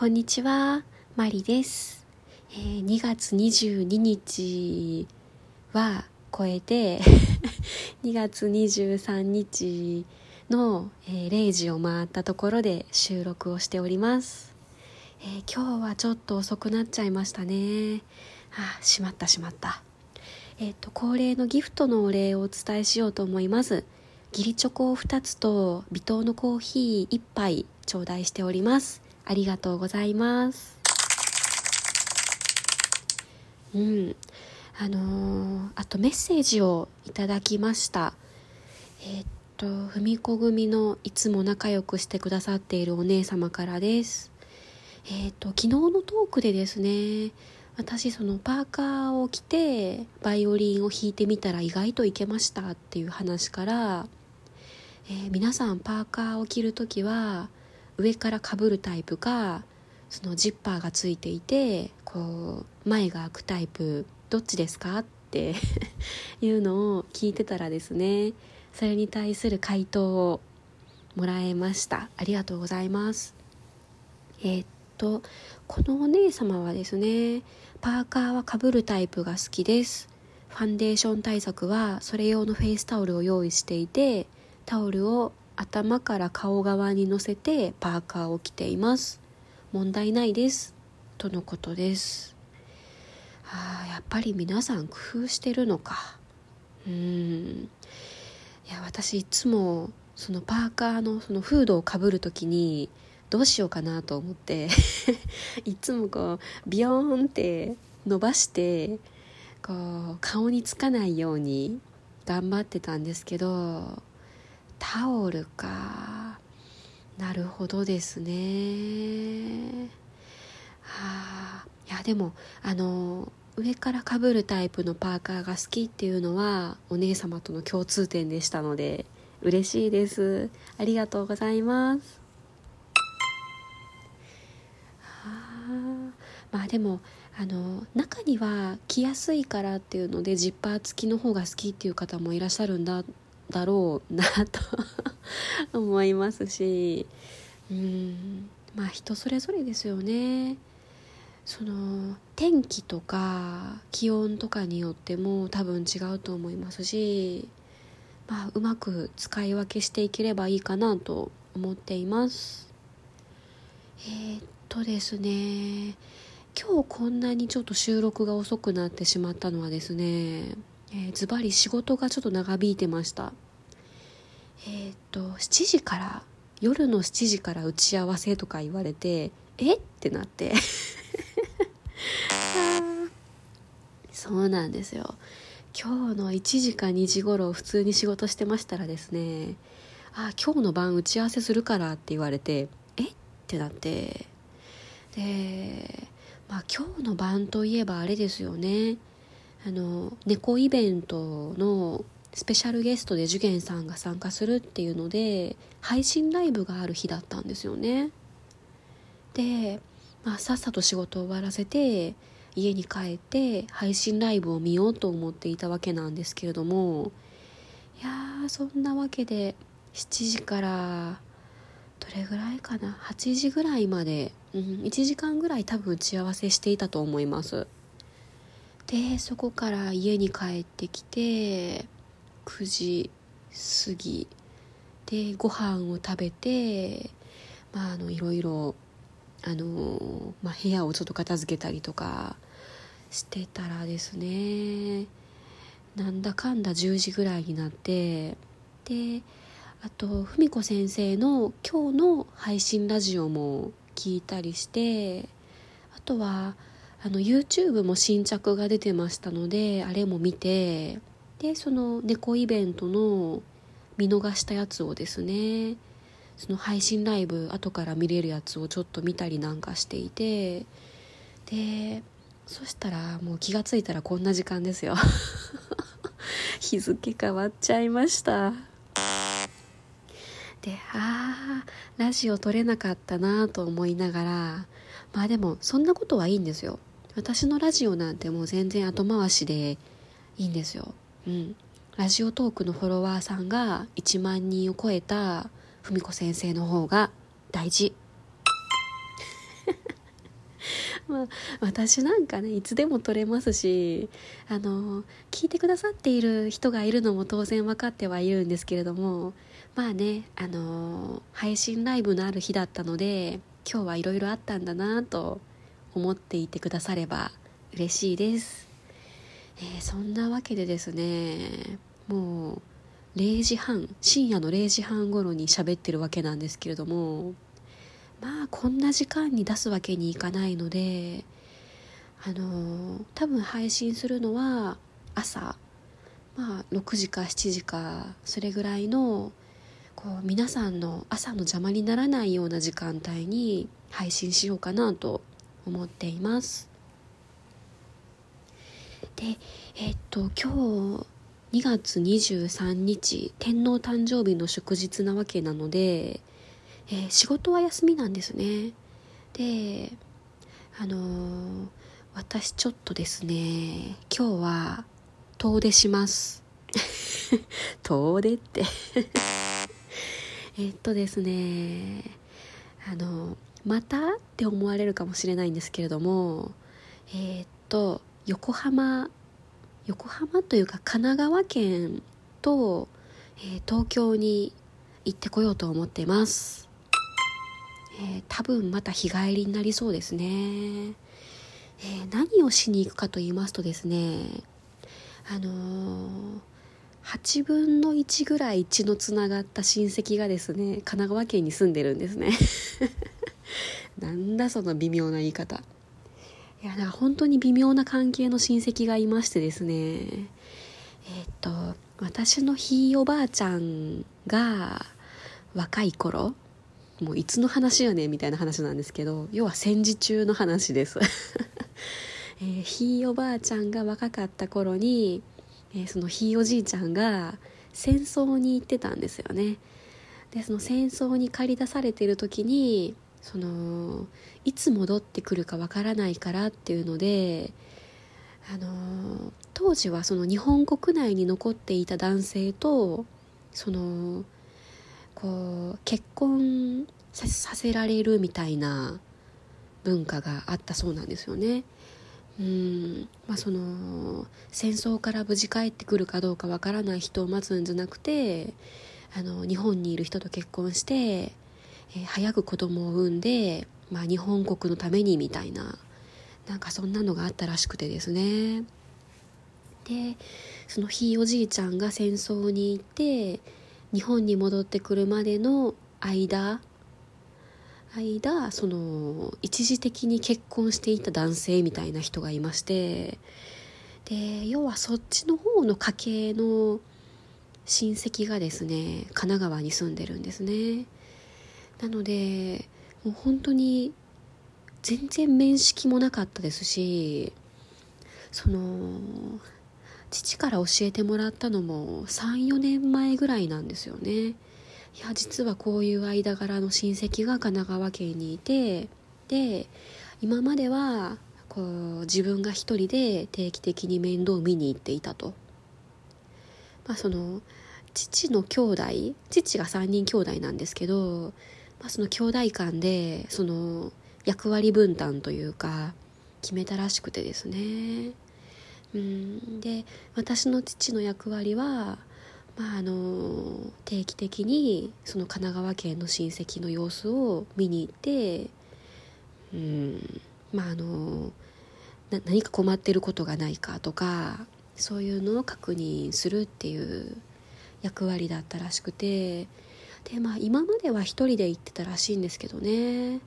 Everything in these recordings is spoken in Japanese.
こんにちは、マリです。えー2月22日は超えて、2月23日の、えー0時を回ったところで収録をしております。えー今日はちょっと遅くなっちゃいましたね。あ、しまったしまった。えっ、と、恒例のギフトのお礼をお伝えしようと思います。義理チョコを2つと微糖のコーヒー1杯頂戴しております。ありがとうございます。うん。あのーあとメッセージをいただきました。えーっと、ふみこ組のいつも仲良くしてくださっているお姉様からです。えーっと、昨日のトークでですね、私そのパーカーを着てバイオリンを弾いてみたら意外といけましたっていう話から、えー皆さんパーカーを着るときは上からかぶるタイプかそのジッパーがついていてこう前が開くタイプどっちですか？って いうのを聞いてたらですねそれに対する回答をもらえました。ありがとうございます。えーっとこのお姉様はですねパーカーはかぶるタイプが好きです。ファンデーション対策はそれ用のフェイスタオルを用意していてタオルを頭から顔側に乗せてパーカーを着ています。問題ないです。とのことです。あやっぱり皆さん工夫してるのか。うん。いや私いつもそのパーカーのそのフードをかぶるときにどうしようかなと思って。いつもこうビヨーンって伸ばしてこう顔につかないように頑張ってたんですけどタオルか。なるほどですね。はあいやでもあの上からかぶるタイプのパーカーが好きっていうのはお姉様との共通点でしたので嬉しいです。ありがとうございます。あまあでもあの中には着やすいからっていうのでジッパー付きの方が好きっていう方もいらっしゃるんだだろうなと思いますしうんまあ人それぞれですよね。その天気とか気温とかによっても多分違うと思いますしまあうまく使い分けしていければいいかなと思っています。えーっとですね今日こんなにちょっと収録が遅くなってしまったのはですねえーズバリ仕事がちょっと長引いてました。えーっと7時から夜の7時から打ち合わせとか言われてえ？ってなって。そうなんですよ。今日の1時か2時頃普通に仕事してましたらですね。あ今日の晩打ち合わせするからって言われてえ？ってなって。でまあ今日の晩といえばあれですよね。あの猫イベントのスペシャルゲストで受験さんが参加するっていうので配信ライブがある日だったんですよね。で、まあ、さっさと仕事を終わらせて家に帰って配信ライブを見ようと思っていたわけなんですけれどもいやーそんなわけで7時からどれぐらいかな？8時ぐらいまで、うん、1時間ぐらい多分打ち合わせしていたと思います。でそこから家に帰ってきて9時過ぎ。でご飯を食べてまああのいろいろあの、まあ、部屋をちょっと片付けたりとかしてたらですねなんだかんだ10時ぐらいになってであと文子先生の今日の配信ラジオも聞いたりしてあとはあの YouTube も新着が出てましたのであれも見てでその猫イベントの見逃したやつをですねその配信ライブ後から見れるやつをちょっと見たりなんかしていてでそしたらもう気がついたらこんな時間ですよ。日付変わっちゃいました。であーラジオ撮れなかったなと思いながらまあでもそんなことはいいんですよ。私のラジオなんてもう全然後回しでいいんですよ。うん。ラジオトークのフォロワーさんが1万人を超えた文子先生の方が大事。まあ、私なんかねいつでも撮れますしあの聞いてくださっている人がいるのも当然分かってはいるんですけれどもまあねあの配信ライブのある日だったので今日はいろいろあったんだなと思っていてくだされば嬉しいです、えー、そんなわけでですねもう0時半深夜の0時半頃に喋ってるわけなんですけれどもまあこんな時間に出すわけにいかないのであの多分配信するのは朝まあ6時か7時かそれぐらいのこう皆さんの朝の邪魔にならないような時間帯に配信しようかなと思っています。でえっと今日2月23日天皇誕生日の祝日なわけなのでえー、仕事は休みなんですね。であのー、私ちょっとですね今日は遠出します。遠出って。えっとですねあのまた？って思われるかもしれないんですけれどもえー、っと横浜横浜というか神奈川県と、えー、東京に行ってこようと思ってます。えー、多分また日帰りになりそうですね、えー、何をしに行くかと言いますとですねあのー、8分の1ぐらい血のつながった親戚がですね神奈川県に住んでるんですね。なんだその微妙な言い方。いやだから本当に微妙な関係の親戚がいましてですね。えー、っと私のひいおばあちゃんが若い頃もういつの話やねみたいな話なんですけど要は戦時中の話です。えー、ひいおばあちゃんが若かった頃に、えー、そのひいおじいちゃんが戦争に行ってたんですよね。でその戦争に駆り出されてる時にそのいつ戻ってくるかわからないからっていうのであの当時はその日本国内に残っていた男性とそのこう結婚させられるみたいな文化があったそうなんですよね。うんまあ、その戦争から無事帰ってくるかどうかわからない人を待つんじゃなくてあの日本にいる人と結婚して、えー、早く子供を産んで、まあ、日本国のためにみたいななんかそんなのがあったらしくてですね。でそのひいおじいちゃんが戦争に行って日本に戻ってくるまでの間間その一時的に結婚していた男性みたいな人がいましてで要はそっちの方の家系の親戚がですね神奈川に住んでるんですね。なのでもう本当に全然面識もなかったですしその父から教えてもらったのも34年前ぐらいなんですよね。いや実はこういう間柄の親戚が神奈川県にいてで今まではこう自分が一人で定期的に面倒を見に行っていたと、まあ、その父の兄弟父が3人兄弟なんですけど、まあ、その兄弟間でその役割分担というか決めたらしくてですね。うんで私の父の役割は、まあ、あの定期的にその神奈川県の親戚の様子を見に行ってうんまああの何か困ってることがないかとかそういうのを確認するっていう役割だったらしくてでまあ今までは一人で行ってたらしいんですけどね、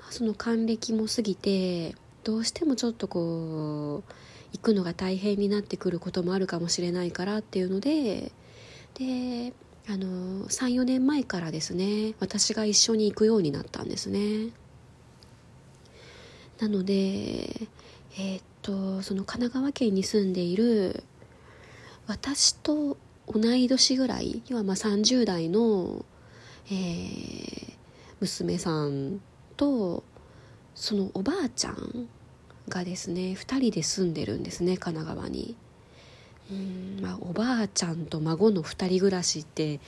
まあ、その還暦も過ぎてどうしてもちょっとこう行くのが大変になってくることもあるかもしれないからっていうのでであの34年前からですね私が一緒に行くようになったんですね。なのでえー、っとその神奈川県に住んでいる私と同い年ぐらい要はまあ30代の、えー、娘さんとそのおばあちゃんがですね2人で住んでるんですね神奈川に。うん、まあ、おばあちゃんと孫の2人暮らしって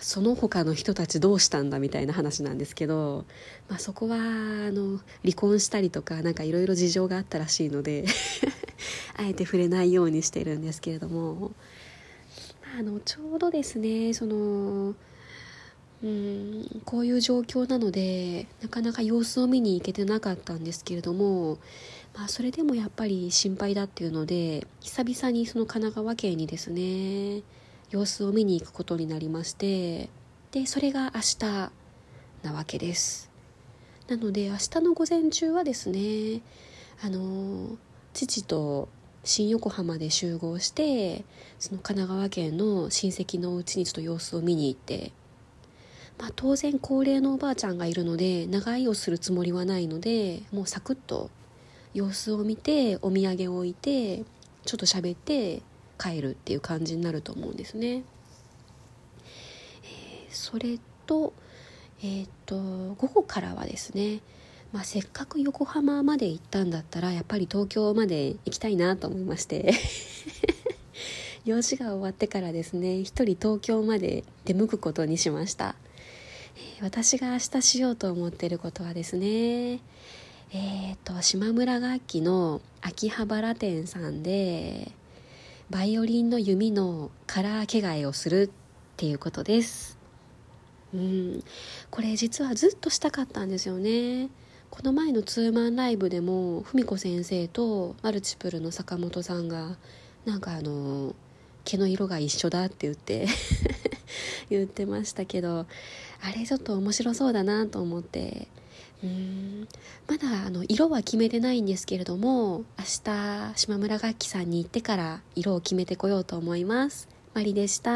その他の人たちどうしたんだみたいな話なんですけど、まあ、そこはあの離婚したりとかなんかいろいろ事情があったらしいので あえて触れないようにしてるんですけれども。あのちょうどですねそのうんこういう状況なのでなかなか様子を見に行けてなかったんですけれども、まあ、それでもやっぱり心配だっていうので久々にその神奈川県にですね様子を見に行くことになりましてでそれが明日なわけです。なので明日の午前中はですねあの父と新横浜で集合してその神奈川県の親戚のうちにちょっと様子を見に行って、まあ、当然高齢のおばあちゃんがいるので長居をするつもりはないのでもうサクッと様子を見てお土産を置いてちょっと喋って帰るっていう感じになると思うんですね。えー、それと,、えー、っと午後からはですね、まあ、せっかく横浜まで行ったんだったらやっぱり東京まで行きたいなと思いまして。用事が終わってからですね一人東京まで出向くことにしました。私が明日しようと思ってることはですねえーと、島村楽器の秋葉原店さんでバイオリンの弓のカラー着替えをするっていうことです。うん。これ実はずっとしたかったんですよね。この前のツーマンライブでも文子先生とマルチプルの坂本さんがなんかあの毛の色が一緒だって言って 言ってましたけどあれちょっと面白そうだなと思って。うん。まだあの色は決めてないんですけれども明日島村楽器さんに行ってから色を決めてこようと思います。マリでした。